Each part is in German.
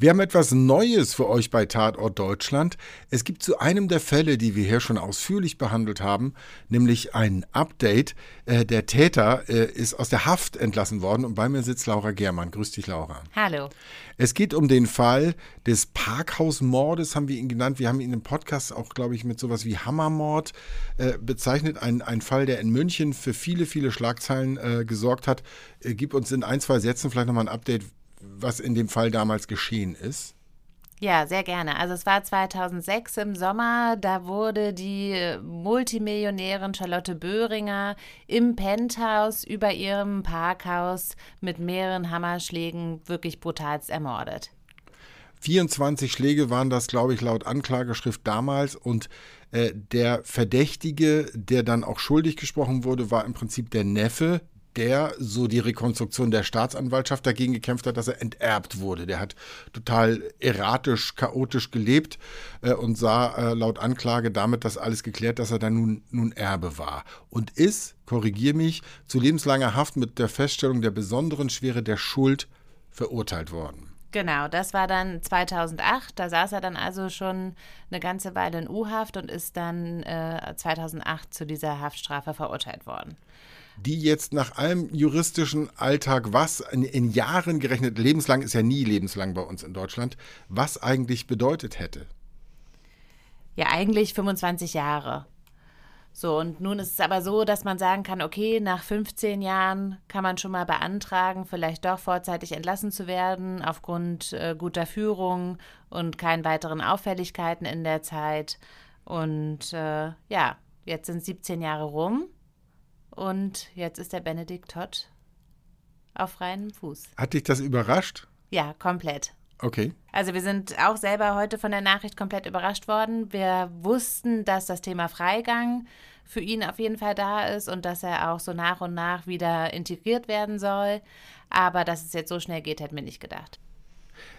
Wir haben etwas Neues für euch bei Tatort Deutschland. Es gibt zu einem der Fälle, die wir hier schon ausführlich behandelt haben, nämlich ein Update. Äh, der Täter äh, ist aus der Haft entlassen worden und bei mir sitzt Laura Germann. Grüß dich, Laura. Hallo. Es geht um den Fall des Parkhausmordes, haben wir ihn genannt. Wir haben ihn im Podcast auch, glaube ich, mit sowas wie Hammermord äh, bezeichnet. Ein, ein Fall, der in München für viele, viele Schlagzeilen gesorgt hat. Gib uns in ein, zwei Sätzen vielleicht nochmal ein Update was in dem Fall damals geschehen ist? Ja, sehr gerne. Also es war 2006 im Sommer, da wurde die Multimillionärin Charlotte Böhringer im Penthouse über ihrem Parkhaus mit mehreren Hammerschlägen wirklich brutalst ermordet. 24 Schläge waren das, glaube ich, laut Anklageschrift damals. Und äh, der Verdächtige, der dann auch schuldig gesprochen wurde, war im Prinzip der Neffe der so die Rekonstruktion der Staatsanwaltschaft dagegen gekämpft hat, dass er enterbt wurde. Der hat total erratisch, chaotisch gelebt äh, und sah äh, laut Anklage damit das alles geklärt, dass er dann nun, nun Erbe war. Und ist, korrigier mich, zu lebenslanger Haft mit der Feststellung der besonderen Schwere der Schuld verurteilt worden. Genau, das war dann 2008. Da saß er dann also schon eine ganze Weile in U-Haft und ist dann äh, 2008 zu dieser Haftstrafe verurteilt worden die jetzt nach allem juristischen Alltag, was in, in, Jahren gerechnet, lebenslang ist ja nie lebenslang bei uns in Deutschland, was eigentlich bedeutet hätte. Ja, eigentlich 25 Jahre. So, und nun ist es aber so, dass man sagen kann, okay, nach 15 Jahren kann man schon mal beantragen, vielleicht doch vorzeitig entlassen zu werden, aufgrund äh, guter Führung und keinen weiteren Auffälligkeiten in der Zeit. Und äh, ja, jetzt sind 17 Jahre rum. Und jetzt ist der Benedikt Todd auf freiem Fuß. Hat dich das überrascht? Ja, komplett. Okay. Also wir sind auch selber heute von der Nachricht komplett überrascht worden. Wir wussten, dass das Thema Freigang für ihn auf jeden Fall da ist und dass er auch so nach und nach wieder integriert werden soll. Aber dass es jetzt so schnell geht, hätten wir nicht gedacht.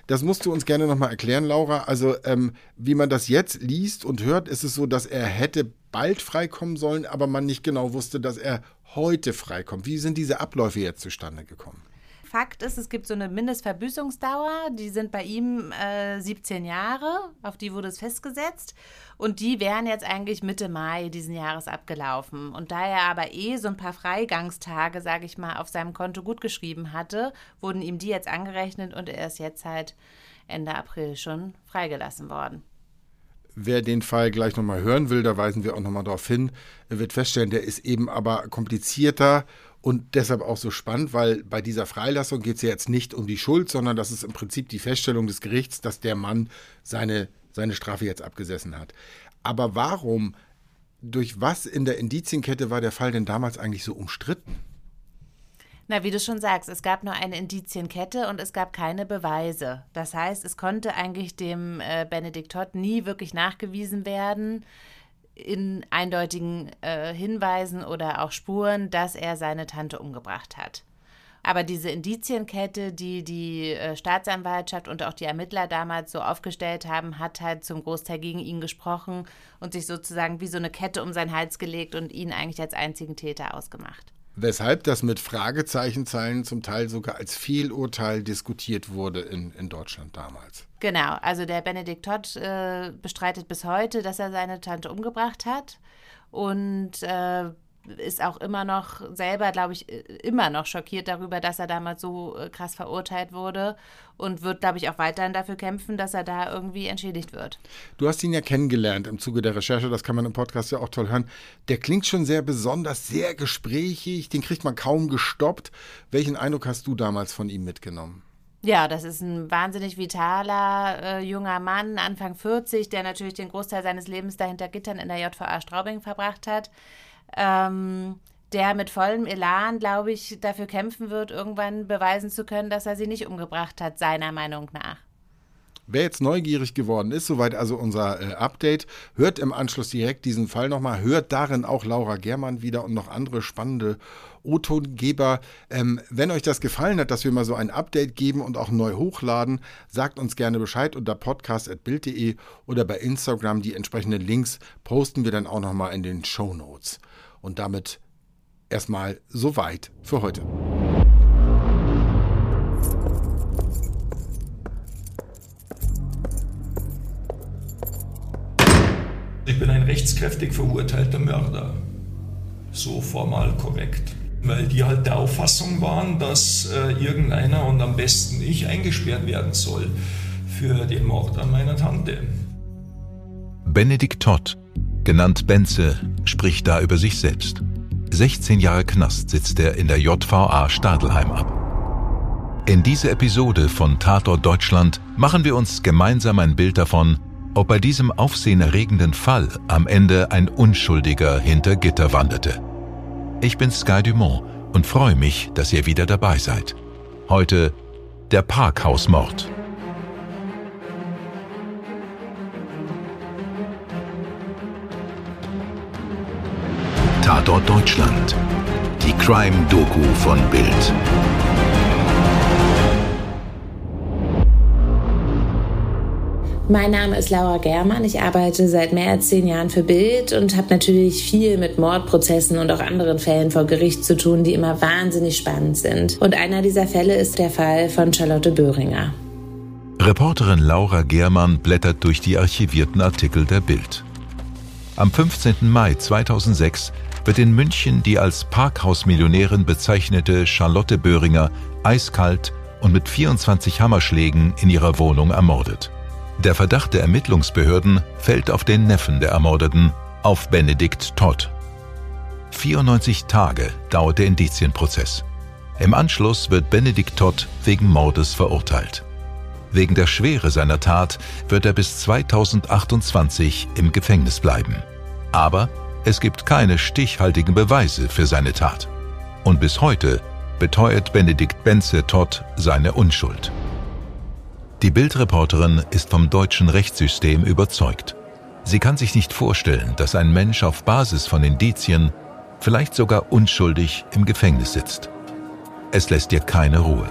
Das musst du uns gerne nochmal erklären, Laura. Also, ähm, wie man das jetzt liest und hört, ist es so, dass er hätte bald freikommen sollen, aber man nicht genau wusste, dass er heute freikommt. Wie sind diese Abläufe jetzt zustande gekommen? Fakt ist, es gibt so eine Mindestverbüßungsdauer, die sind bei ihm äh, 17 Jahre, auf die wurde es festgesetzt. Und die wären jetzt eigentlich Mitte Mai diesen Jahres abgelaufen. Und da er aber eh so ein paar Freigangstage, sage ich mal, auf seinem Konto gut geschrieben hatte, wurden ihm die jetzt angerechnet und er ist jetzt halt Ende April schon freigelassen worden. Wer den Fall gleich nochmal hören will, da weisen wir auch nochmal darauf hin, wird feststellen, der ist eben aber komplizierter und deshalb auch so spannend, weil bei dieser Freilassung geht es ja jetzt nicht um die Schuld, sondern das ist im Prinzip die Feststellung des Gerichts, dass der Mann seine, seine Strafe jetzt abgesessen hat. Aber warum, durch was in der Indizienkette war der Fall denn damals eigentlich so umstritten? Na, wie du schon sagst, es gab nur eine Indizienkette und es gab keine Beweise. Das heißt, es konnte eigentlich dem äh, Benedikt Todd nie wirklich nachgewiesen werden, in eindeutigen äh, Hinweisen oder auch Spuren, dass er seine Tante umgebracht hat. Aber diese Indizienkette, die die äh, Staatsanwaltschaft und auch die Ermittler damals so aufgestellt haben, hat halt zum Großteil gegen ihn gesprochen und sich sozusagen wie so eine Kette um seinen Hals gelegt und ihn eigentlich als einzigen Täter ausgemacht weshalb das mit Fragezeichenzeilen zum Teil sogar als Fehlurteil diskutiert wurde in, in Deutschland damals. Genau, also der Benedikt Todd äh, bestreitet bis heute, dass er seine Tante umgebracht hat und äh, ist auch immer noch selber, glaube ich, immer noch schockiert darüber, dass er damals so äh, krass verurteilt wurde und wird, glaube ich, auch weiterhin dafür kämpfen, dass er da irgendwie entschädigt wird. Du hast ihn ja kennengelernt im Zuge der Recherche, das kann man im Podcast ja auch toll hören. Der klingt schon sehr besonders, sehr gesprächig, den kriegt man kaum gestoppt. Welchen Eindruck hast du damals von ihm mitgenommen? Ja, das ist ein wahnsinnig vitaler äh, junger Mann, Anfang 40, der natürlich den Großteil seines Lebens dahinter Gittern in der JVA Straubing verbracht hat ähm, der mit vollem Elan, glaube ich, dafür kämpfen wird, irgendwann beweisen zu können, dass er sie nicht umgebracht hat, seiner Meinung nach. Wer jetzt neugierig geworden ist, soweit also unser äh, Update, hört im Anschluss direkt diesen Fall nochmal, hört darin auch Laura Germann wieder und noch andere spannende O-Tongeber. Ähm, wenn euch das gefallen hat, dass wir mal so ein Update geben und auch neu hochladen, sagt uns gerne Bescheid unter podcast.bild.de oder bei Instagram. Die entsprechenden Links posten wir dann auch nochmal in den Show Notes. Und damit erstmal soweit für heute. Ich bin ein rechtskräftig verurteilter Mörder. So formal korrekt. Weil die halt der Auffassung waren, dass äh, irgendeiner und am besten ich eingesperrt werden soll für den Mord an meiner Tante. Benedikt Todd genannt Benze, spricht da über sich selbst. 16 Jahre Knast sitzt er in der JVA Stadelheim ab. In dieser Episode von Tatort Deutschland machen wir uns gemeinsam ein Bild davon, ob bei diesem aufsehenerregenden Fall am Ende ein Unschuldiger hinter Gitter wanderte. Ich bin Sky Dumont und freue mich, dass ihr wieder dabei seid. Heute der Parkhausmord. Tatort Deutschland. Die Crime-Doku von Bild. Mein Name ist Laura Germann. Ich arbeite seit mehr als zehn Jahren für Bild und habe natürlich viel mit Mordprozessen und auch anderen Fällen vor Gericht zu tun, die immer wahnsinnig spannend sind. Und einer dieser Fälle ist der Fall von Charlotte Böhringer. Reporterin Laura Germann blättert durch die archivierten Artikel der Bild. Am 15. Mai 2006 wird in München die als Parkhausmillionärin bezeichnete Charlotte Böhringer eiskalt und mit 24 Hammerschlägen in ihrer Wohnung ermordet. Der Verdacht der Ermittlungsbehörden fällt auf den Neffen der Ermordeten, auf Benedikt Todd. 94 Tage dauert der Indizienprozess. Im Anschluss wird Benedikt Todd wegen Mordes verurteilt. Wegen der Schwere seiner Tat wird er bis 2028 im Gefängnis bleiben. Aber es gibt keine stichhaltigen Beweise für seine Tat. Und bis heute beteuert Benedikt Benze Todd seine Unschuld. Die Bildreporterin ist vom deutschen Rechtssystem überzeugt. Sie kann sich nicht vorstellen, dass ein Mensch auf Basis von Indizien, vielleicht sogar unschuldig, im Gefängnis sitzt. Es lässt ihr keine Ruhe.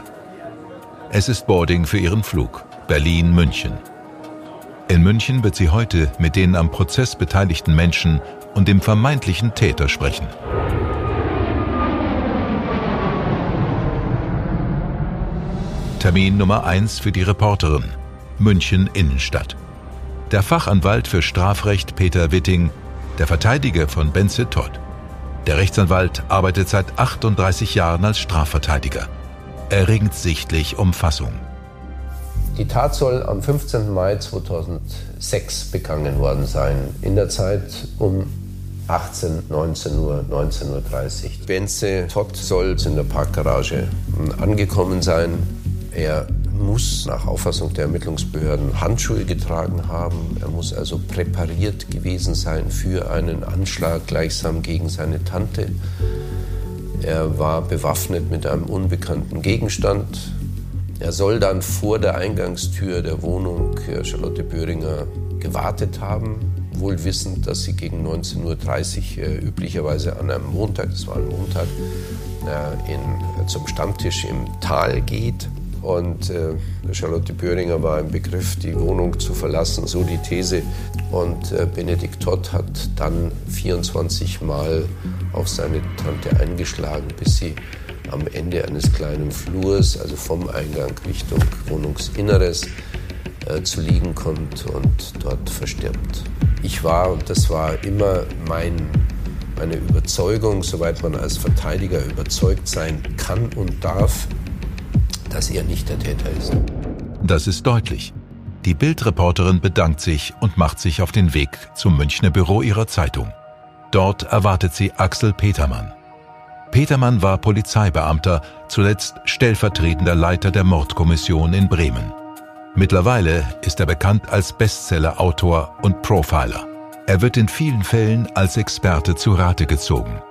Es ist Boarding für ihren Flug Berlin-München. In München wird sie heute mit den am Prozess beteiligten Menschen und dem vermeintlichen Täter sprechen. Termin Nummer 1 für die Reporterin. München Innenstadt. Der Fachanwalt für Strafrecht Peter Witting, der Verteidiger von Benze Todd. Der Rechtsanwalt arbeitet seit 38 Jahren als Strafverteidiger. Er ringt sichtlich um Fassung. Die Tat soll am 15. Mai 2006 begangen worden sein, in der Zeit um 18, 19 Uhr, 19.30 Uhr. Benze Todd soll in der Parkgarage angekommen sein. Er muss nach Auffassung der Ermittlungsbehörden Handschuhe getragen haben. Er muss also präpariert gewesen sein für einen Anschlag gleichsam gegen seine Tante. Er war bewaffnet mit einem unbekannten Gegenstand. Er soll dann vor der Eingangstür der Wohnung Charlotte Böhringer gewartet haben, wohl wissend, dass sie gegen 19.30 Uhr äh, üblicherweise an einem Montag, das war ein Montag, äh, in, zum Stammtisch im Tal geht. Und äh, Charlotte Böhringer war im Begriff, die Wohnung zu verlassen, so die These. Und äh, Benedikt Todd hat dann 24 Mal auf seine Tante eingeschlagen, bis sie am Ende eines kleinen Flurs, also vom Eingang Richtung Wohnungsinneres, äh, zu liegen kommt und dort verstirbt. Ich war, und das war immer mein, meine Überzeugung, soweit man als Verteidiger überzeugt sein kann und darf, dass er nicht der Täter ist. Das ist deutlich. Die Bildreporterin bedankt sich und macht sich auf den Weg zum Münchner Büro ihrer Zeitung. Dort erwartet sie Axel Petermann. Petermann war Polizeibeamter, zuletzt stellvertretender Leiter der Mordkommission in Bremen. Mittlerweile ist er bekannt als Bestseller-Autor und Profiler. Er wird in vielen Fällen als Experte zu Rate gezogen.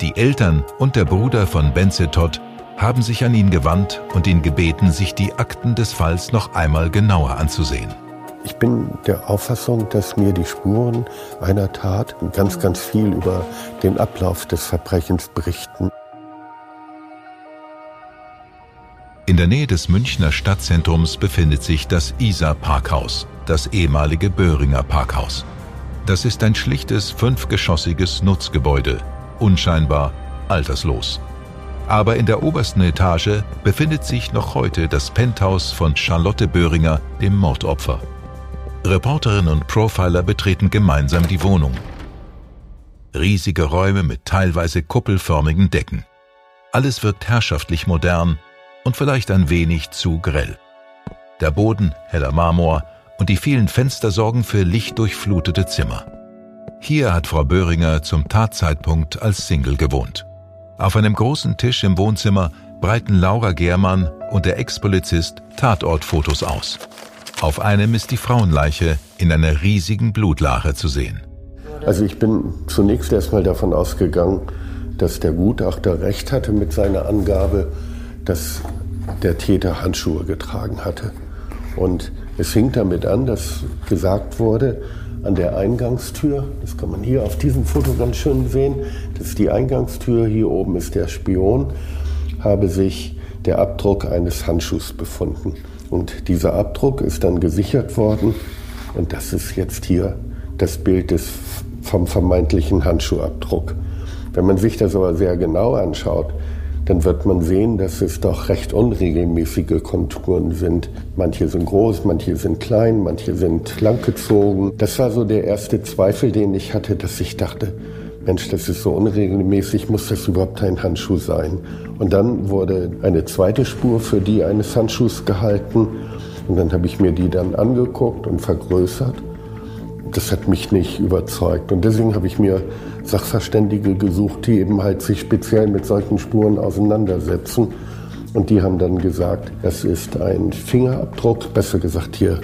Die Eltern und der Bruder von Benze Todd haben sich an ihn gewandt und ihn gebeten, sich die Akten des Falls noch einmal genauer anzusehen. Ich bin der Auffassung, dass mir die Spuren einer Tat ganz, ganz viel über den Ablauf des Verbrechens berichten. In der Nähe des Münchner Stadtzentrums befindet sich das Isar Parkhaus, das ehemalige Böhringer Parkhaus. Das ist ein schlichtes fünfgeschossiges Nutzgebäude, unscheinbar, alterslos. Aber in der obersten Etage befindet sich noch heute das Penthouse von Charlotte Böhringer, dem Mordopfer. Reporterin und Profiler betreten gemeinsam die Wohnung. Riesige Räume mit teilweise kuppelförmigen Decken. Alles wirkt herrschaftlich modern und vielleicht ein wenig zu grell. Der Boden heller Marmor und die vielen Fenster sorgen für lichtdurchflutete Zimmer. Hier hat Frau Böhringer zum Tatzeitpunkt als Single gewohnt. Auf einem großen Tisch im Wohnzimmer breiten Laura Germann und der Ex-Polizist Tatortfotos aus. Auf einem ist die Frauenleiche in einer riesigen Blutlache zu sehen. Also ich bin zunächst erstmal davon ausgegangen, dass der Gutachter recht hatte mit seiner Angabe, dass der Täter Handschuhe getragen hatte. Und es fing damit an, dass gesagt wurde, an der Eingangstür, das kann man hier auf diesem Foto ganz schön sehen, das ist die Eingangstür, hier oben ist der Spion, habe sich der Abdruck eines Handschuhs befunden. Und dieser Abdruck ist dann gesichert worden und das ist jetzt hier das Bild des, vom vermeintlichen Handschuhabdruck. Wenn man sich das aber sehr genau anschaut, dann wird man sehen, dass es doch recht unregelmäßige Konturen sind. Manche sind groß, manche sind klein, manche sind langgezogen. Das war so der erste Zweifel, den ich hatte, dass ich dachte, Mensch, das ist so unregelmäßig, muss das überhaupt ein Handschuh sein? Und dann wurde eine zweite Spur für die eines Handschuhs gehalten. Und dann habe ich mir die dann angeguckt und vergrößert. Das hat mich nicht überzeugt. Und deswegen habe ich mir Sachverständige gesucht, die eben halt sich speziell mit solchen Spuren auseinandersetzen. Und die haben dann gesagt, es ist ein Fingerabdruck, besser gesagt hier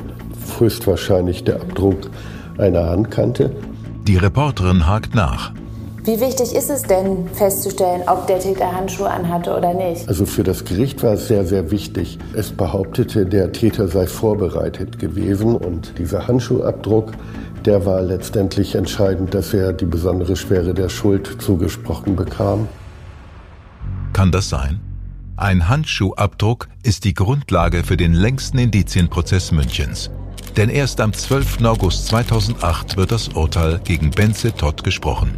höchstwahrscheinlich der Abdruck einer Handkante. Die Reporterin hakt nach. Wie wichtig ist es denn festzustellen, ob der Täter Handschuhe anhatte oder nicht? Also für das Gericht war es sehr, sehr wichtig. Es behauptete, der Täter sei vorbereitet gewesen und dieser Handschuhabdruck der war letztendlich entscheidend, dass er die besondere Schwere der Schuld zugesprochen bekam. Kann das sein? Ein Handschuhabdruck ist die Grundlage für den längsten Indizienprozess Münchens. Denn erst am 12. August 2008 wird das Urteil gegen Benze Todd gesprochen.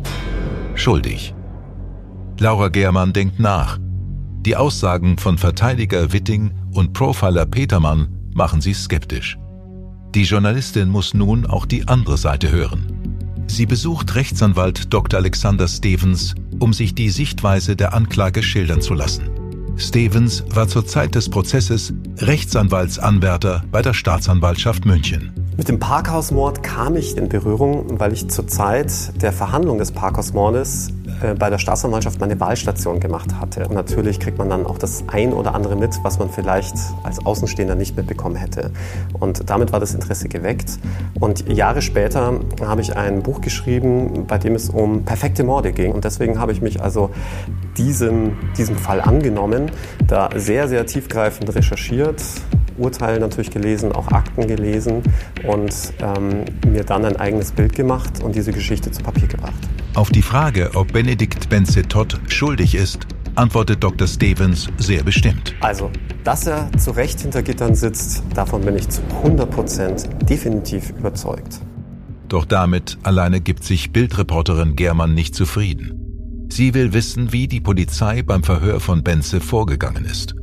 Schuldig. Laura Germann denkt nach. Die Aussagen von Verteidiger Witting und Profiler Petermann machen sie skeptisch. Die Journalistin muss nun auch die andere Seite hören. Sie besucht Rechtsanwalt Dr. Alexander Stevens, um sich die Sichtweise der Anklage schildern zu lassen. Stevens war zur Zeit des Prozesses Rechtsanwaltsanwärter bei der Staatsanwaltschaft München. Mit dem Parkhausmord kam ich in Berührung, weil ich zur Zeit der Verhandlung des Parkhausmordes äh, bei der Staatsanwaltschaft meine Wahlstation gemacht hatte. Und natürlich kriegt man dann auch das ein oder andere mit, was man vielleicht als Außenstehender nicht mitbekommen hätte. Und damit war das Interesse geweckt. Und Jahre später habe ich ein Buch geschrieben, bei dem es um perfekte Morde ging. Und deswegen habe ich mich also diesem, diesem Fall angenommen, da sehr, sehr tiefgreifend recherchiert, Urteile natürlich gelesen, auch Akten gelesen und ähm, mir dann ein eigenes Bild gemacht und diese Geschichte zu Papier gebracht. Auf die Frage, ob Benedikt Benze-Todd schuldig ist, antwortet Dr. Stevens sehr bestimmt. Also, dass er zu Recht hinter Gittern sitzt, davon bin ich zu 100 Prozent definitiv überzeugt. Doch damit alleine gibt sich Bildreporterin Germann nicht zufrieden. Sie will wissen, wie die Polizei beim Verhör von Benze vorgegangen ist.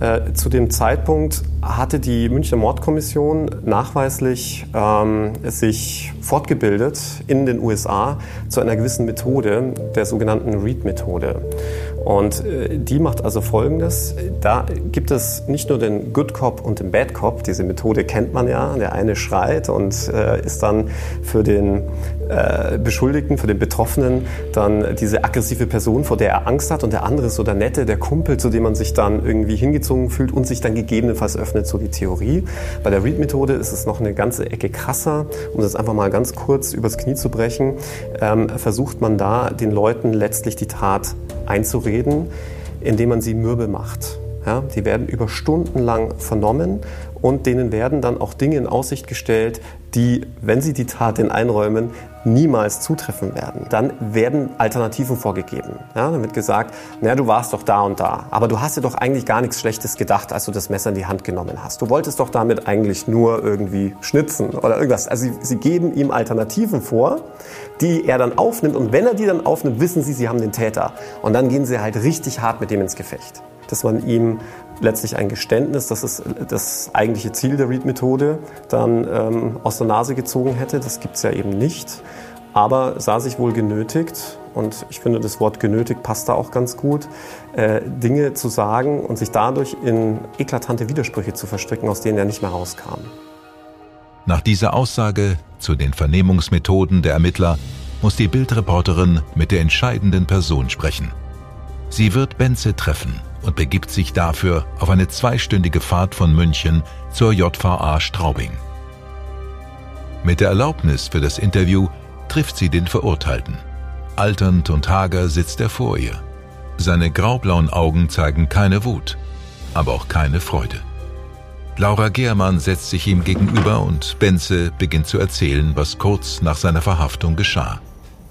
Äh, zu dem Zeitpunkt hatte die Münchner Mordkommission nachweislich ähm, sich fortgebildet in den USA zu einer gewissen Methode, der sogenannten Read-Methode. Und äh, die macht also Folgendes. Da gibt es nicht nur den Good Cop und den Bad Cop. Diese Methode kennt man ja. Der eine schreit und äh, ist dann für den äh, Beschuldigten, für den Betroffenen dann diese aggressive Person, vor der er Angst hat. Und der andere ist so der Nette, der Kumpel, zu dem man sich dann irgendwie hingezogen fühlt und sich dann gegebenenfalls öffnet, so die Theorie. Bei der Read-Methode ist es noch eine ganze Ecke krasser. Um das einfach mal ganz kurz übers Knie zu brechen, ähm, versucht man da den Leuten letztlich die Tat einzureden, indem man sie mürbe macht. Ja, die werden über Stunden lang vernommen und denen werden dann auch Dinge in Aussicht gestellt, die, wenn sie die Tat denn einräumen, niemals zutreffen werden. Dann werden Alternativen vorgegeben. Ja, dann wird gesagt, naja, du warst doch da und da, aber du hast dir doch eigentlich gar nichts Schlechtes gedacht, als du das Messer in die Hand genommen hast. Du wolltest doch damit eigentlich nur irgendwie schnitzen oder irgendwas. Also sie, sie geben ihm Alternativen vor, die er dann aufnimmt und wenn er die dann aufnimmt, wissen sie, sie haben den Täter. Und dann gehen sie halt richtig hart mit dem ins Gefecht. dass man ihm letztlich ein Geständnis, das ist das eigentliche Ziel der Read-Methode, dann ähm, aus der Nase gezogen hätte. Das gibt es ja eben nicht. Aber sah sich wohl genötigt, und ich finde, das Wort genötigt passt da auch ganz gut, äh, Dinge zu sagen und sich dadurch in eklatante Widersprüche zu verstricken, aus denen er nicht mehr rauskam. Nach dieser Aussage zu den Vernehmungsmethoden der Ermittler muss die Bildreporterin mit der entscheidenden Person sprechen. Sie wird Benze treffen und begibt sich dafür auf eine zweistündige Fahrt von München zur JVA Straubing. Mit der Erlaubnis für das Interview trifft sie den Verurteilten. Alternd und hager sitzt er vor ihr. Seine graublauen Augen zeigen keine Wut, aber auch keine Freude. Laura Gehrmann setzt sich ihm gegenüber und Benze beginnt zu erzählen, was kurz nach seiner Verhaftung geschah.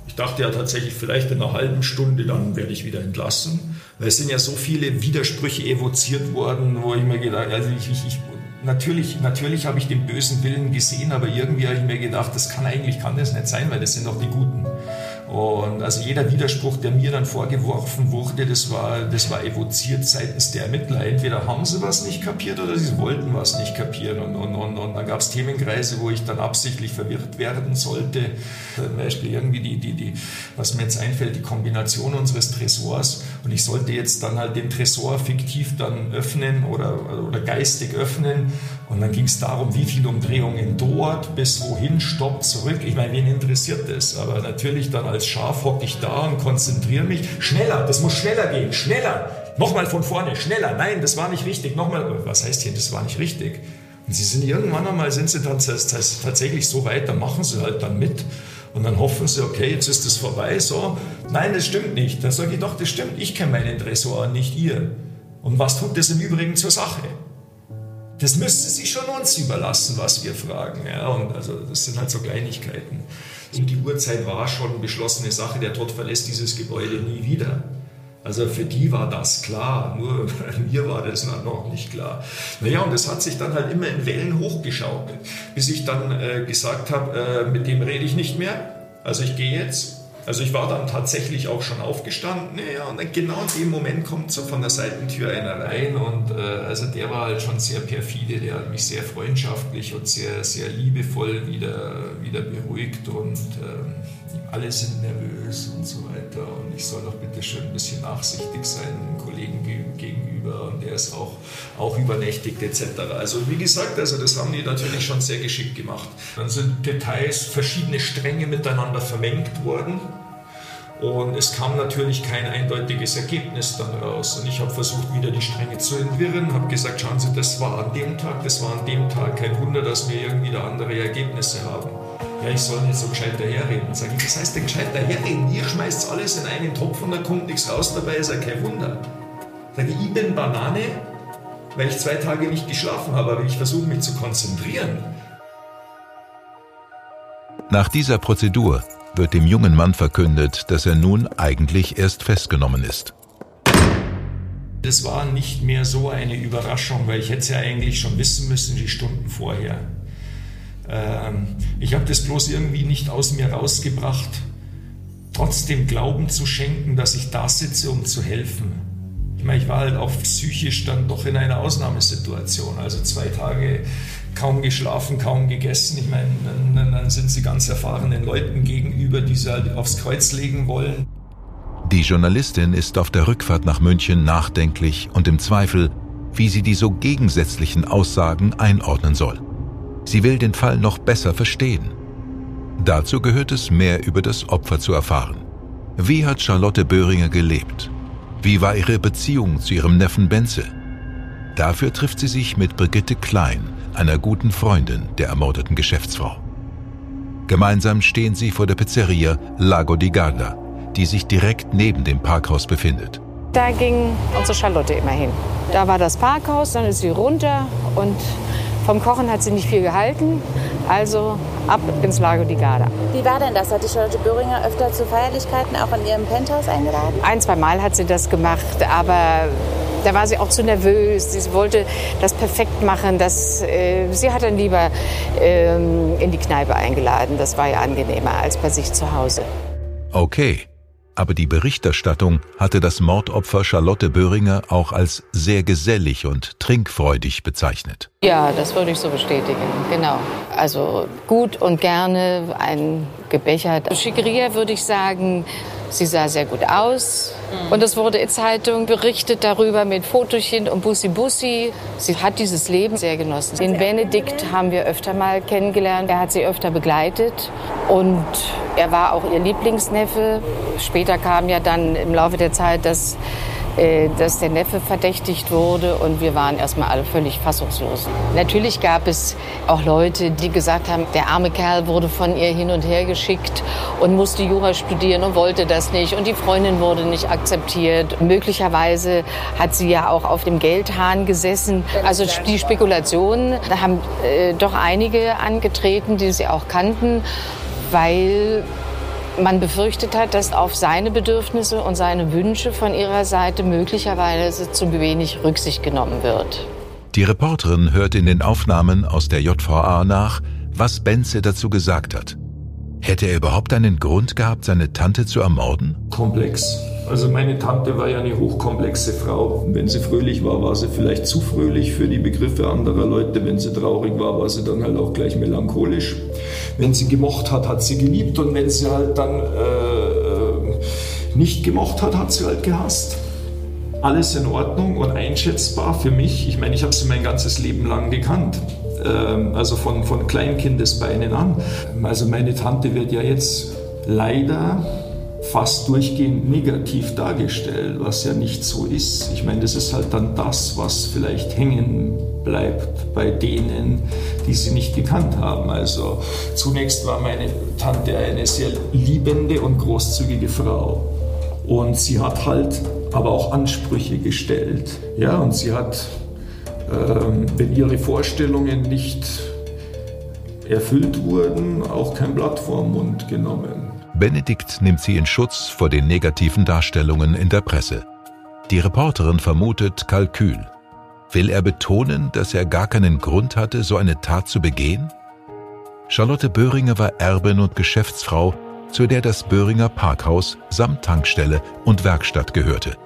Ich dachte ja tatsächlich, vielleicht in einer halben Stunde, dann werde ich wieder entlassen. Weil es sind ja so viele Widersprüche evoziert worden, wo ich mir gedacht also ich, ich, ich natürlich, natürlich habe ich den bösen Willen gesehen, aber irgendwie habe ich mir gedacht, das kann eigentlich kann das nicht sein, weil das sind doch die Guten. Und also jeder Widerspruch, der mir dann vorgeworfen wurde, das war, das war evoziert seitens der Ermittler. Entweder haben sie was nicht kapiert oder sie wollten was nicht kapieren. Und, und, und, und dann gab es Themenkreise, wo ich dann absichtlich verwirrt werden sollte. Zum Beispiel irgendwie die, die, die, was mir jetzt einfällt, die Kombination unseres Tresors. Und ich sollte jetzt dann halt den Tresor fiktiv dann öffnen oder, oder geistig öffnen. Und dann ging es darum, wie viele Umdrehungen dort, bis wohin, Stopp, zurück. Ich meine, wen interessiert das? Aber natürlich dann als Schaf hocke ich da und konzentriere mich. Schneller, das muss schneller gehen, schneller. Nochmal von vorne, schneller. Nein, das war nicht richtig. Nochmal, was heißt hier, das war nicht richtig? Und sie sind irgendwann einmal, sind sie dann tatsächlich so weit, dann machen sie halt dann mit. Und dann hoffen sie, okay, jetzt ist es vorbei, so. Nein, das stimmt nicht. Dann sage ich doch, das stimmt, ich kenne meinen Tresor, nicht ihr. Und was tut das im Übrigen zur Sache? Das müsste sich schon uns überlassen, was wir fragen. Ja, und also das sind halt so Kleinigkeiten. Und die Uhrzeit war schon beschlossene Sache. Der Tod verlässt dieses Gebäude nie wieder. Also für die war das klar, nur mir war das noch nicht klar. Naja, und das hat sich dann halt immer in Wellen hochgeschaukelt, bis ich dann äh, gesagt habe, äh, mit dem rede ich nicht mehr. Also ich gehe jetzt also ich war dann tatsächlich auch schon aufgestanden, ja, und dann genau in dem Moment kommt so von der Seitentür einer rein und äh, also der war halt schon sehr perfide, der hat mich sehr freundschaftlich und sehr, sehr liebevoll wieder, wieder beruhigt und äh, alle sind nervös und so weiter und ich soll doch bitte schön ein bisschen nachsichtig sein Kollegen gegenüber und der ist auch, auch übernächtigt etc. Also wie gesagt, also das haben die natürlich schon sehr geschickt gemacht. Dann sind Details, verschiedene Stränge miteinander vermengt worden und es kam natürlich kein eindeutiges Ergebnis dann raus. Und ich habe versucht, wieder die Stränge zu entwirren, habe gesagt, schauen Sie, das war an dem Tag, das war an dem Tag. Kein Wunder, dass wir irgendwie da andere Ergebnisse haben. Ja, ich soll nicht so gescheit daherreden. Sag ich, was heißt denn gescheit daherreden? Ihr schmeißt alles in einen Topf und da kommt nichts raus dabei, ist ja kein Wunder. Sag ich, ich bin Banane, weil ich zwei Tage nicht geschlafen habe, aber ich versuche mich zu konzentrieren. Nach dieser Prozedur wird dem jungen Mann verkündet, dass er nun eigentlich erst festgenommen ist. Das war nicht mehr so eine Überraschung, weil ich hätte es ja eigentlich schon wissen müssen, die Stunden vorher. Ähm, ich habe das bloß irgendwie nicht aus mir rausgebracht, trotzdem Glauben zu schenken, dass ich da sitze, um zu helfen. Ich meine, ich war halt auch psychisch dann doch in einer Ausnahmesituation. Also zwei Tage kaum geschlafen, kaum gegessen. Ich meine, dann, dann sind sie ganz erfahrenen Leuten gegenüber, die sie halt aufs Kreuz legen wollen. Die Journalistin ist auf der Rückfahrt nach München nachdenklich und im Zweifel, wie sie die so gegensätzlichen Aussagen einordnen soll. Sie will den Fall noch besser verstehen. Dazu gehört es, mehr über das Opfer zu erfahren. Wie hat Charlotte Böhringer gelebt? Wie war ihre Beziehung zu ihrem Neffen Benze? Dafür trifft sie sich mit Brigitte Klein, einer guten Freundin der ermordeten Geschäftsfrau. Gemeinsam stehen sie vor der Pizzeria Lago di Garda, die sich direkt neben dem Parkhaus befindet. Da ging unsere Charlotte immer hin. Da war das Parkhaus, dann ist sie runter und vom Kochen hat sie nicht viel gehalten. Also ab ins Lago di Garda. Wie war denn das? Hat die Charlotte Böhringer öfter zu Feierlichkeiten auch in ihrem Penthouse eingeladen? Ein, zwei Mal hat sie das gemacht, aber da war sie auch zu nervös. Sie wollte das perfekt machen. Das, äh, sie hat dann lieber ähm, in die Kneipe eingeladen. Das war ja angenehmer als bei sich zu Hause. Okay, aber die Berichterstattung hatte das Mordopfer Charlotte Böhringer auch als sehr gesellig und trinkfreudig bezeichnet. Ja, das würde ich so bestätigen, genau. Also gut und gerne ein gebechert. Schickeria würde ich sagen, sie sah sehr gut aus. Mhm. Und es wurde in Zeitung berichtet darüber mit Fotochen und Bussi Bussi. Sie hat dieses Leben sehr genossen. Den Benedikt haben wir öfter mal kennengelernt. Er hat sie öfter begleitet und er war auch ihr Lieblingsneffe. Später kam ja dann im Laufe der Zeit das äh, dass der Neffe verdächtigt wurde und wir waren erstmal alle völlig fassungslos. Natürlich gab es auch Leute, die gesagt haben, der arme Kerl wurde von ihr hin und her geschickt und musste Jura studieren und wollte das nicht und die Freundin wurde nicht akzeptiert. Möglicherweise hat sie ja auch auf dem Geldhahn gesessen. Also die Spekulationen, da haben äh, doch einige angetreten, die sie auch kannten, weil man befürchtet hat, dass auf seine Bedürfnisse und seine Wünsche von ihrer Seite möglicherweise zu wenig Rücksicht genommen wird. Die Reporterin hört in den Aufnahmen aus der JVA nach, was Benze dazu gesagt hat. Hätte er überhaupt einen Grund gehabt, seine Tante zu ermorden? Komplex. Also meine Tante war ja eine hochkomplexe Frau. Wenn sie fröhlich war, war sie vielleicht zu fröhlich für die Begriffe anderer Leute. Wenn sie traurig war, war sie dann halt auch gleich melancholisch. Wenn sie gemocht hat, hat sie geliebt. Und wenn sie halt dann äh, äh nicht gemocht hat, hat sie halt gehasst. Alles in Ordnung und einschätzbar für mich. Ich meine, ich habe sie mein ganzes Leben lang gekannt also von, von Kleinkindesbeinen an. Also meine Tante wird ja jetzt leider fast durchgehend negativ dargestellt, was ja nicht so ist. Ich meine, das ist halt dann das, was vielleicht hängen bleibt bei denen, die sie nicht gekannt haben. Also zunächst war meine Tante eine sehr liebende und großzügige Frau. Und sie hat halt aber auch Ansprüche gestellt. Ja, und sie hat, ähm, wenn ihre Vorstellungen nicht erfüllt wurden, auch kein Blatt vorm Mund genommen. Benedikt nimmt sie in Schutz vor den negativen Darstellungen in der Presse. Die Reporterin vermutet Kalkül. Will er betonen, dass er gar keinen Grund hatte, so eine Tat zu begehen? Charlotte Böhringer war Erbin und Geschäftsfrau, zu der das Böhringer Parkhaus samt Tankstelle und Werkstatt gehörte.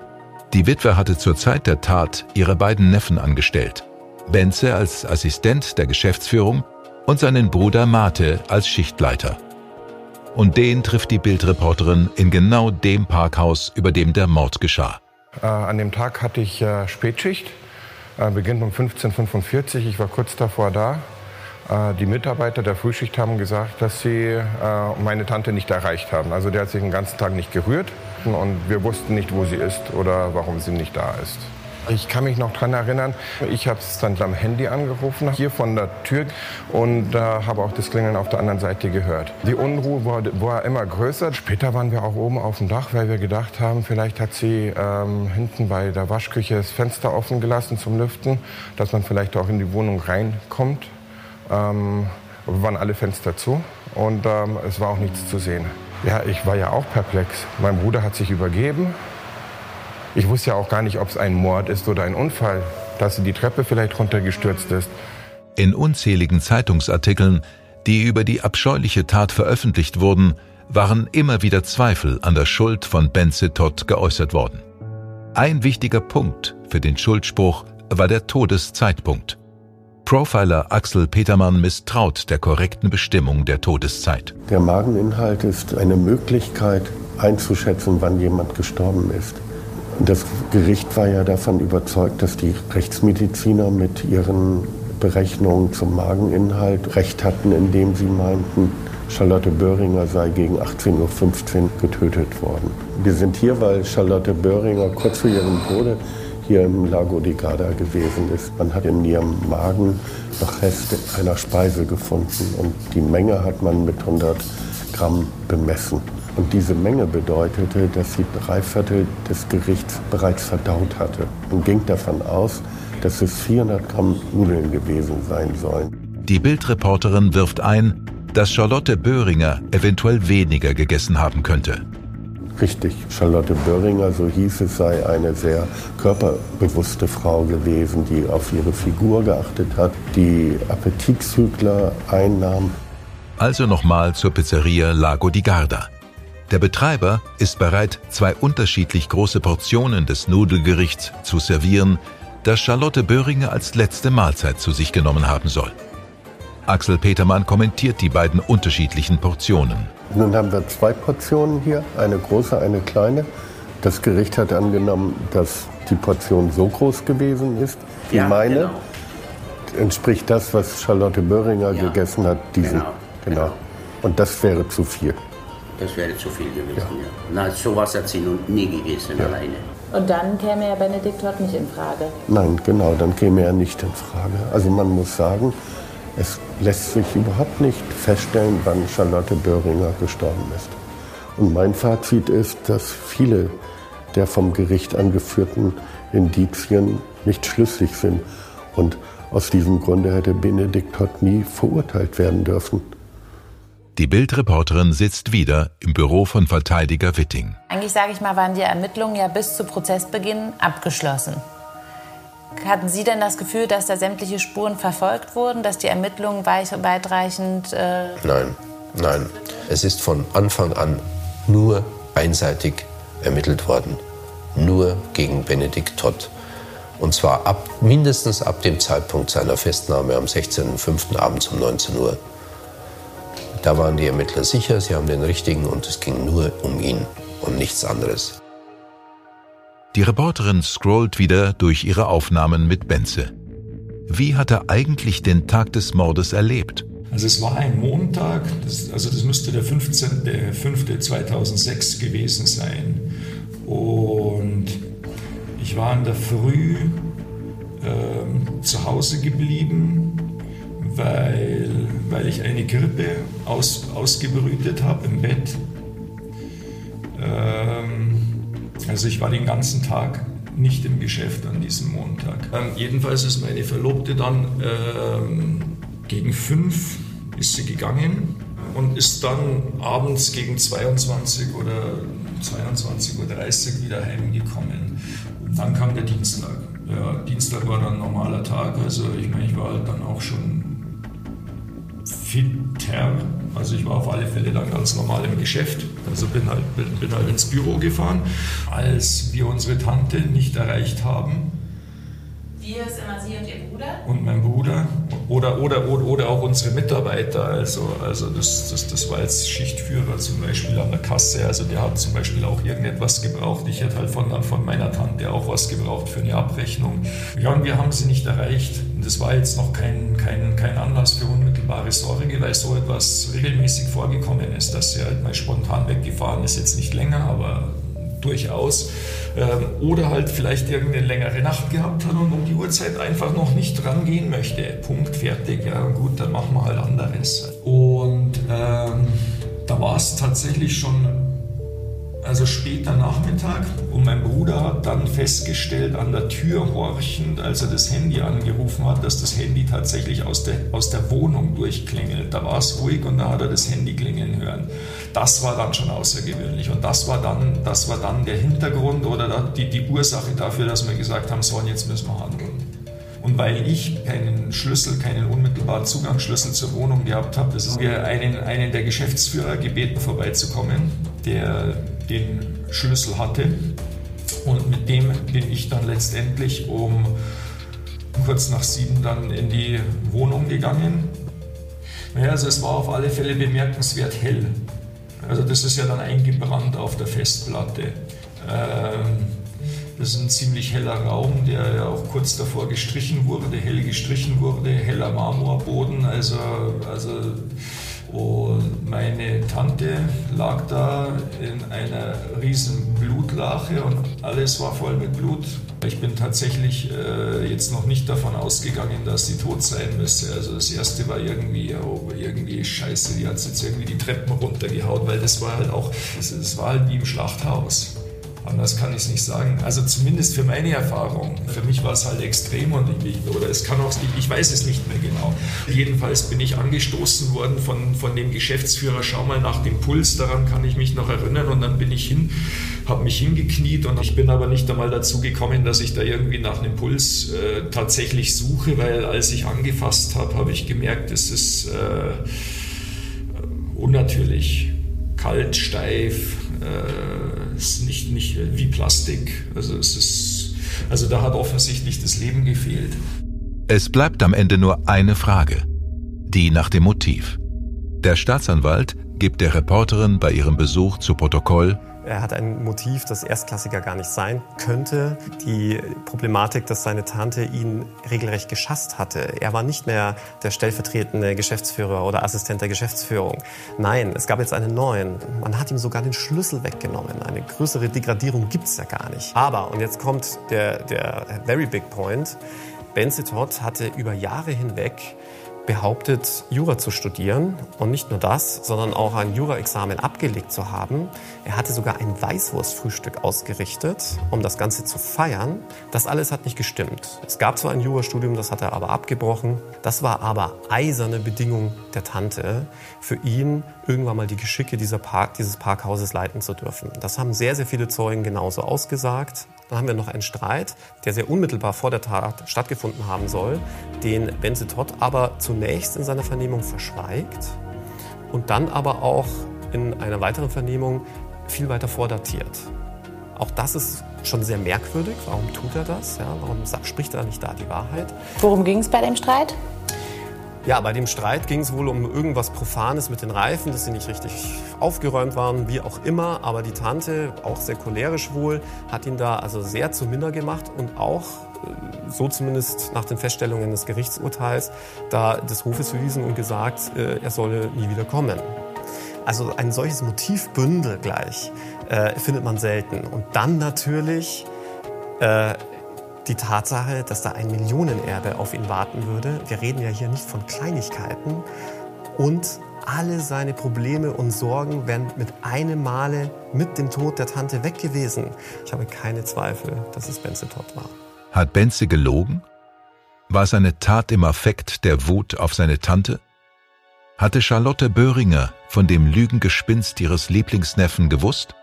Die Witwe hatte zur Zeit der Tat ihre beiden Neffen angestellt. Benze als Assistent der Geschäftsführung und seinen Bruder Mate als Schichtleiter. Und den trifft die Bildreporterin in genau dem Parkhaus, über dem der Mord geschah. Äh, an dem Tag hatte ich äh, Spätschicht, äh, beginnt um 15.45 Uhr. Ich war kurz davor da. Äh, die Mitarbeiter der Frühschicht haben gesagt, dass sie äh, meine Tante nicht erreicht haben. Also der hat sich den ganzen Tag nicht gerührt und wir wussten nicht, wo sie ist oder warum sie nicht da ist. Ich kann mich noch daran erinnern, ich habe es dann am Handy angerufen, hier von der Tür und äh, habe auch das Klingeln auf der anderen Seite gehört. Die Unruhe war, war, immer größer. Später waren wir auch oben auf dem Dach, weil wir gedacht haben, vielleicht hat sie ähm, hinten bei der Waschküche das Fenster offen gelassen zum Lüften, dass man vielleicht auch in die Wohnung reinkommt. Ähm, waren alle Fenster zu und ähm, es war auch nichts zu sehen. Ja, ich war ja auch perplex. Mein Bruder hat sich übergeben. Ich wusste ja auch gar nicht, ob es ein Mord ist oder ein Unfall, dass sie die Treppe vielleicht runtergestürzt ist. In unzähligen Zeitungsartikeln, die über die abscheuliche Tat veröffentlicht wurden, waren immer wieder Zweifel an der Schuld von Benze geäußert worden. Ein wichtiger Punkt für den Schuldspruch war der Todeszeitpunkt. Profiler Axel Petermann misstraut der korrekten Bestimmung der Todeszeit. Der Mageninhalt ist eine Möglichkeit einzuschätzen, wann jemand gestorben ist. Das Gericht war ja davon überzeugt, dass die Rechtsmediziner mit ihren Berechnungen zum Mageninhalt recht hatten, indem sie meinten, Charlotte Böhringer sei gegen 18.15 Uhr getötet worden. Wir sind hier, weil Charlotte Böhringer kurz vor ihrem Tode hier im Lago di Garda gewesen ist. Man hat in ihrem Magen noch Reste einer Speise gefunden und die Menge hat man mit 100 Gramm bemessen. Und diese Menge bedeutete, dass sie drei Viertel des Gerichts bereits verdaut hatte und ging davon aus, dass es 400 Gramm Nudeln gewesen sein sollen. Die Bildreporterin wirft ein, dass Charlotte Böhringer eventuell weniger gegessen haben könnte. Richtig, Charlotte Böhringer, so hieß es, sei eine sehr körperbewusste Frau gewesen, die auf ihre Figur geachtet hat, die Appetitzügler einnahm. Also nochmal zur Pizzeria Lago di Garda. Der Betreiber ist bereit, zwei unterschiedlich große Portionen des Nudelgerichts zu servieren, das Charlotte Böhringer als letzte Mahlzeit zu sich genommen haben soll. Axel Petermann kommentiert die beiden unterschiedlichen Portionen. Nun haben wir zwei Portionen hier, eine große, eine kleine. Das Gericht hat angenommen, dass die Portion so groß gewesen ist wie ja, meine. Genau. Entspricht das, was Charlotte Böhringer ja. gegessen hat, diesen. Genau. genau. Und das wäre zu viel. Das wäre zu viel gewesen, ja. ja. Na, sowas hat sie noch nie gegessen ja. alleine. Und dann käme ja Benedikt Todd nicht in Frage. Nein, genau, dann käme er nicht in Frage. Also man muss sagen, es lässt sich überhaupt nicht feststellen, wann Charlotte Böhringer gestorben ist. Und mein Fazit ist, dass viele der vom Gericht angeführten Indizien nicht schlüssig sind. Und aus diesem Grunde hätte Benedikt Todd nie verurteilt werden dürfen. Die Bildreporterin sitzt wieder im Büro von Verteidiger Witting. Eigentlich sage ich mal, waren die Ermittlungen ja bis zu Prozessbeginn abgeschlossen. Hatten Sie denn das Gefühl, dass da sämtliche Spuren verfolgt wurden, dass die Ermittlungen weitreichend? Äh nein, nein. Es ist von Anfang an nur einseitig ermittelt worden. Nur gegen Benedikt Todd. Und zwar ab, mindestens ab dem Zeitpunkt seiner Festnahme am 16.05. abends um 19 Uhr. Da waren die Ermittler sicher, sie haben den richtigen und es ging nur um ihn und nichts anderes. Die Reporterin scrollt wieder durch ihre Aufnahmen mit Benze. Wie hat er eigentlich den Tag des Mordes erlebt? Also es war ein Montag, das, also das müsste der 15.05.2006 gewesen sein. Und ich war in der Früh ähm, zu Hause geblieben weil, weil ich eine Grippe aus, ausgebrütet habe im Bett. Ähm, also ich war den ganzen Tag nicht im Geschäft an diesem Montag. Ähm, jedenfalls ist meine Verlobte dann ähm, gegen fünf ist sie gegangen und ist dann abends gegen 22 oder 22.30 Uhr wieder heimgekommen. Und dann kam der Dienstag. Ja, Dienstag war dann ein normaler Tag, also ich meine, ich war halt dann auch schon fitter. Also ich war auf alle Fälle dann ganz normal im Geschäft. Also bin halt, bin, bin halt ins Büro gefahren. Als wir unsere Tante nicht erreicht haben, wir ist immer Sie und Ihr Bruder? Und mein Bruder. Oder, oder, oder, oder auch unsere Mitarbeiter. Also, also das, das, das war jetzt Schichtführer zum Beispiel an der Kasse. Also der hat zum Beispiel auch irgendetwas gebraucht. Ich hätte halt von, von meiner Tante auch was gebraucht für eine Abrechnung. Ja, und wir haben sie nicht erreicht. Und das war jetzt noch kein, kein, kein Anlass für unmittelbare Sorge, weil so etwas regelmäßig vorgekommen ist, dass sie halt mal spontan weggefahren ist. Jetzt nicht länger, aber durchaus. Ähm, oder halt vielleicht irgendeine längere Nacht gehabt hat und um die Uhrzeit einfach noch nicht rangehen möchte. Punkt, fertig. Ja, gut, dann machen wir halt anderes. Und ähm, da war es tatsächlich schon also später Nachmittag. Und mein Bruder hat dann festgestellt, an der Tür horchend, als er das Handy angerufen hat, dass das Handy tatsächlich aus der, aus der Wohnung durchklingelt. Da war es ruhig und da hat er das Handy klingeln hören. Das war dann schon außergewöhnlich. Und das war dann, das war dann der Hintergrund oder die, die Ursache dafür, dass wir gesagt haben, so jetzt müssen wir handeln. Und weil ich keinen Schlüssel, keinen unmittelbaren Zugangsschlüssel zur Wohnung gehabt habe, ist wir einen, einen der Geschäftsführer gebeten, vorbeizukommen, der den Schlüssel hatte. Und mit dem bin ich dann letztendlich um kurz nach sieben dann in die Wohnung gegangen. Naja, also es war auf alle Fälle bemerkenswert hell. Also das ist ja dann eingebrannt auf der Festplatte. Ähm, das ist ein ziemlich heller Raum, der ja auch kurz davor gestrichen wurde, hell gestrichen wurde, heller Marmorboden. Also, also und meine Tante lag da in einer riesen Blutlache und alles war voll mit Blut. Ich bin tatsächlich äh, jetzt noch nicht davon ausgegangen, dass sie tot sein müsste. Also das erste war irgendwie, oh, irgendwie scheiße, die hat jetzt irgendwie die Treppen runtergehauen, weil das war halt auch, das war halt wie im Schlachthaus. Anders kann ich es nicht sagen. Also zumindest für meine Erfahrung. Für mich war es halt extrem und ich, oder es kann auch, ich weiß es nicht mehr genau. Jedenfalls bin ich angestoßen worden von, von dem Geschäftsführer, schau mal nach dem Puls, daran kann ich mich noch erinnern und dann bin ich hin, habe mich hingekniet und ich bin aber nicht einmal dazu gekommen, dass ich da irgendwie nach einem Puls äh, tatsächlich suche, weil als ich angefasst habe, habe ich gemerkt, es ist äh, unnatürlich kalt, steif, äh, ist nicht, nicht wie Plastik. Also es ist, also da hat offensichtlich das Leben gefehlt. Es bleibt am Ende nur eine Frage, die nach dem Motiv. Der Staatsanwalt gibt der Reporterin bei ihrem Besuch zu Protokoll, er hat ein Motiv, das Erstklassiger gar nicht sein könnte. Die Problematik, dass seine Tante ihn regelrecht geschasst hatte. Er war nicht mehr der stellvertretende Geschäftsführer oder Assistent der Geschäftsführung. Nein, es gab jetzt einen neuen. Man hat ihm sogar den Schlüssel weggenommen. Eine größere Degradierung gibt es ja gar nicht. Aber, und jetzt kommt der, der very big point, Benze Todd hatte über Jahre hinweg behauptet, Jura zu studieren und nicht nur das, sondern auch ein Jura-Examen abgelegt zu haben. Er hatte sogar ein Weißwurstfrühstück ausgerichtet, um das Ganze zu feiern. Das alles hat nicht gestimmt. Es gab zwar ein Jurastudium, das hat er aber abgebrochen. Das war aber eiserne Bedingung der Tante, für ihn irgendwann mal die Geschicke dieser Park, dieses Parkhauses leiten zu dürfen. Das haben sehr, sehr viele Zeugen genauso ausgesagt. Dann haben wir noch einen Streit, der sehr unmittelbar vor der Tat stattgefunden haben soll, den Benze Todd aber zunächst in seiner Vernehmung verschweigt und dann aber auch in einer weiteren Vernehmung viel weiter vordatiert. Auch das ist schon sehr merkwürdig. Warum tut er das? Ja, warum spricht er nicht da die Wahrheit? Worum ging es bei dem Streit? Ja, bei dem Streit ging es wohl um irgendwas Profanes mit den Reifen, dass sie nicht richtig aufgeräumt waren, wie auch immer. Aber die Tante, auch sehr cholerisch wohl, hat ihn da also sehr zu Minder gemacht und auch, äh, so zumindest nach den Feststellungen des Gerichtsurteils, da des Hofes verwiesen und gesagt, äh, er solle nie wieder kommen. Also ein solches Motivbündel gleich äh, findet man selten. Und dann natürlich äh, die Tatsache, dass da ein Millionenerbe auf ihn warten würde. Wir reden ja hier nicht von Kleinigkeiten. Und alle seine Probleme und Sorgen wären mit einem Male mit dem Tod der Tante weg gewesen. Ich habe keine Zweifel, dass es Benze Todd war. Hat Benze gelogen? War seine Tat im Affekt der Wut auf seine Tante? Hatte Charlotte Böhringer von dem Lügengespinst ihres Lieblingsneffen gewusst?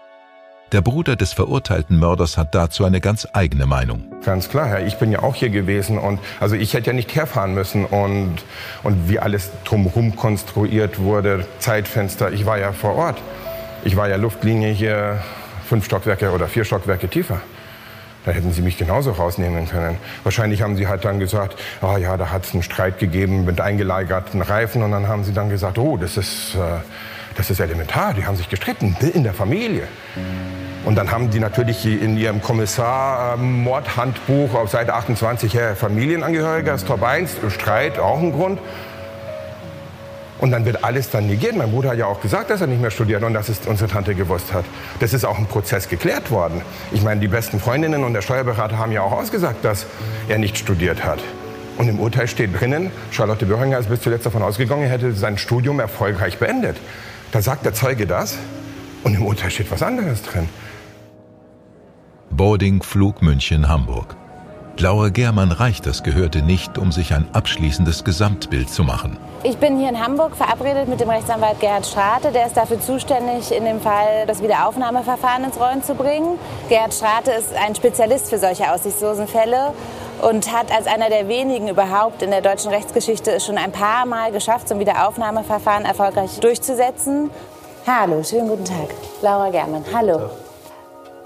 Der Bruder des verurteilten Mörders hat dazu eine ganz eigene Meinung. Ganz klar, ja, ich bin ja auch hier gewesen und also ich hätte ja nicht herfahren müssen und, und wie alles drumherum konstruiert wurde, Zeitfenster, ich war ja vor Ort. Ich war ja Luftlinie hier fünf Stockwerke oder vier Stockwerke tiefer. Da hätten sie mich genauso rausnehmen können. Wahrscheinlich haben sie halt dann gesagt, oh ja, da hat es einen Streit gegeben mit eingelagerten Reifen und dann haben sie dann gesagt, oh, das ist, äh, das ist elementar, die haben sich gestritten in der Familie. Und dann haben die natürlich in ihrem Kommissar-Mordhandbuch auf Seite 28 Herr Familienangehöriger, ist Top 1, Streit, auch ein Grund. Und dann wird alles dann negiert. Mein Bruder hat ja auch gesagt, dass er nicht mehr studiert und dass es unsere Tante gewusst hat. Das ist auch im Prozess geklärt worden. Ich meine, die besten Freundinnen und der Steuerberater haben ja auch ausgesagt, dass er nicht studiert hat. Und im Urteil steht drinnen, Charlotte Böhringer ist bis zuletzt davon ausgegangen, er hätte sein Studium erfolgreich beendet. Da sagt der Zeuge das und im Urteil steht was anderes drin. Boardingflug München-Hamburg. Laura Germann reicht das Gehörte nicht, um sich ein abschließendes Gesamtbild zu machen. Ich bin hier in Hamburg verabredet mit dem Rechtsanwalt Gerhard Strate. Der ist dafür zuständig, in dem Fall das Wiederaufnahmeverfahren ins Rollen zu bringen. Gerhard Strate ist ein Spezialist für solche aussichtslosen Fälle und hat als einer der wenigen überhaupt in der deutschen Rechtsgeschichte es schon ein paar Mal geschafft, so ein Wiederaufnahmeverfahren erfolgreich durchzusetzen. Hallo, schönen guten Tag. Laura Germann, hallo.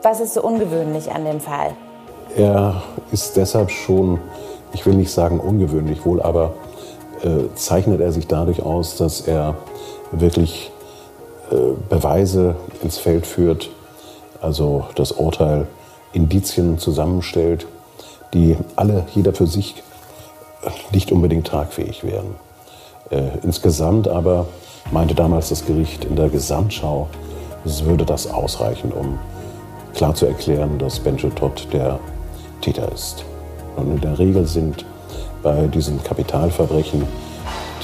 Was ist so ungewöhnlich an dem Fall? Er ist deshalb schon, ich will nicht sagen ungewöhnlich wohl, aber äh, zeichnet er sich dadurch aus, dass er wirklich äh, Beweise ins Feld führt, also das Urteil Indizien zusammenstellt, die alle, jeder für sich, nicht unbedingt tragfähig wären. Äh, insgesamt aber meinte damals das Gericht in der Gesamtschau, es würde das ausreichen, um klar zu erklären, dass Benjo Todd der Täter ist. Und in der Regel sind bei diesen Kapitalverbrechen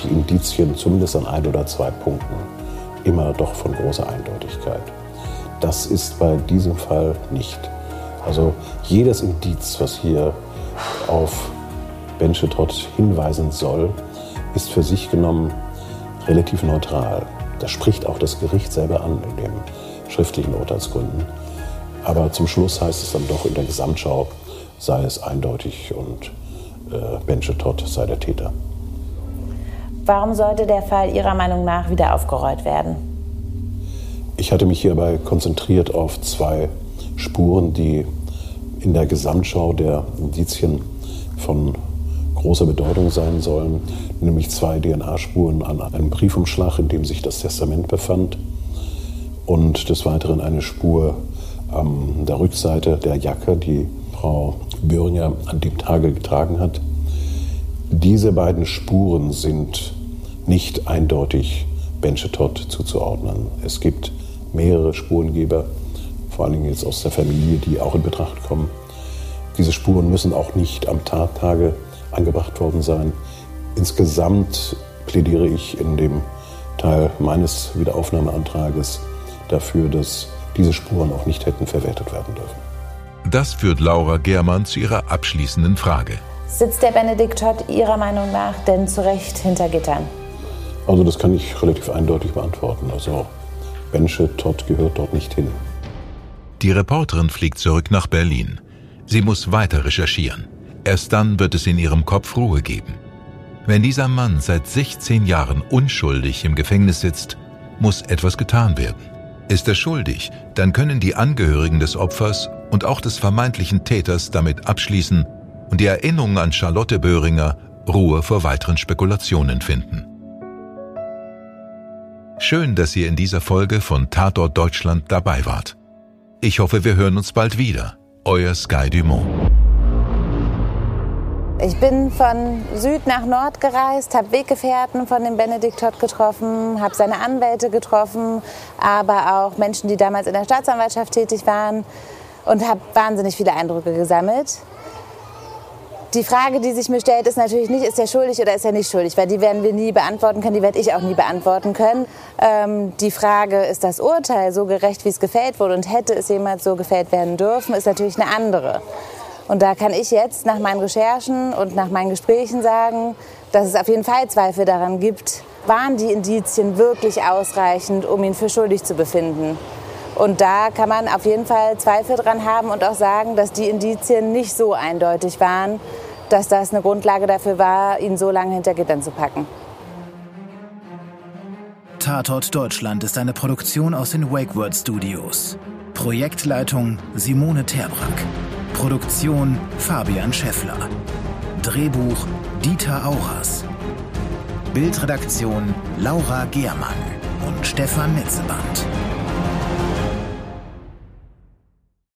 die Indizien zumindest an ein oder zwei Punkten immer doch von großer Eindeutigkeit. Das ist bei diesem Fall nicht. Also jedes Indiz, was hier auf Benche Todd hinweisen soll, ist für sich genommen relativ neutral. Das spricht auch das Gericht selber an in den schriftlichen Urteilsgründen. Aber zum Schluss heißt es dann doch in der Gesamtschau, sei es eindeutig und äh, Benche Todd sei der Täter. Warum sollte der Fall Ihrer Meinung nach wieder aufgerollt werden? Ich hatte mich hierbei konzentriert auf zwei Spuren, die in der Gesamtschau der Indizien von großer Bedeutung sein sollen, nämlich zwei DNA-Spuren an einem Briefumschlag, in dem sich das Testament befand und des Weiteren eine Spur an der Rückseite der Jacke, die Frau Böhringer an dem Tage getragen hat. Diese beiden Spuren sind nicht eindeutig Benchetot zuzuordnen. Es gibt mehrere Spurengeber, vor allen Dingen jetzt aus der Familie, die auch in Betracht kommen. Diese Spuren müssen auch nicht am Tattage angebracht worden sein. Insgesamt plädiere ich in dem Teil meines Wiederaufnahmeantrages dafür, dass diese Spuren auch nicht hätten verwertet werden dürfen. Das führt Laura Germann zu ihrer abschließenden Frage. Sitzt der Benedikt Todd Ihrer Meinung nach denn zu Recht hinter Gittern? Also das kann ich relativ eindeutig beantworten. Also Bensche Todd gehört dort nicht hin. Die Reporterin fliegt zurück nach Berlin. Sie muss weiter recherchieren. Erst dann wird es in ihrem Kopf Ruhe geben. Wenn dieser Mann seit 16 Jahren unschuldig im Gefängnis sitzt, muss etwas getan werden. Ist er schuldig, dann können die Angehörigen des Opfers und auch des vermeintlichen Täters damit abschließen und die Erinnerung an Charlotte Böhringer Ruhe vor weiteren Spekulationen finden. Schön, dass ihr in dieser Folge von Tatort Deutschland dabei wart. Ich hoffe, wir hören uns bald wieder. Euer Sky Dumont. Ich bin von Süd nach Nord gereist, habe Weggefährten von dem Benedikt Todd getroffen, habe seine Anwälte getroffen, aber auch Menschen, die damals in der Staatsanwaltschaft tätig waren und habe wahnsinnig viele Eindrücke gesammelt. Die Frage, die sich mir stellt, ist natürlich nicht, ist er schuldig oder ist er nicht schuldig, weil die werden wir nie beantworten können, die werde ich auch nie beantworten können. Ähm, die Frage, ist das Urteil so gerecht, wie es gefällt wurde und hätte es jemals so gefällt werden dürfen, ist natürlich eine andere. Und da kann ich jetzt nach meinen Recherchen und nach meinen Gesprächen sagen, dass es auf jeden Fall Zweifel daran gibt, waren die Indizien wirklich ausreichend, um ihn für schuldig zu befinden. Und da kann man auf jeden Fall Zweifel dran haben und auch sagen, dass die Indizien nicht so eindeutig waren, dass das eine Grundlage dafür war, ihn so lange hinter Gittern zu packen. Tatort Deutschland ist eine Produktion aus den WakeWord Studios. Projektleitung Simone Terbrack. Produktion Fabian Scheffler. Drehbuch Dieter Auras. Bildredaktion Laura Gehrmann und Stefan Netzeband.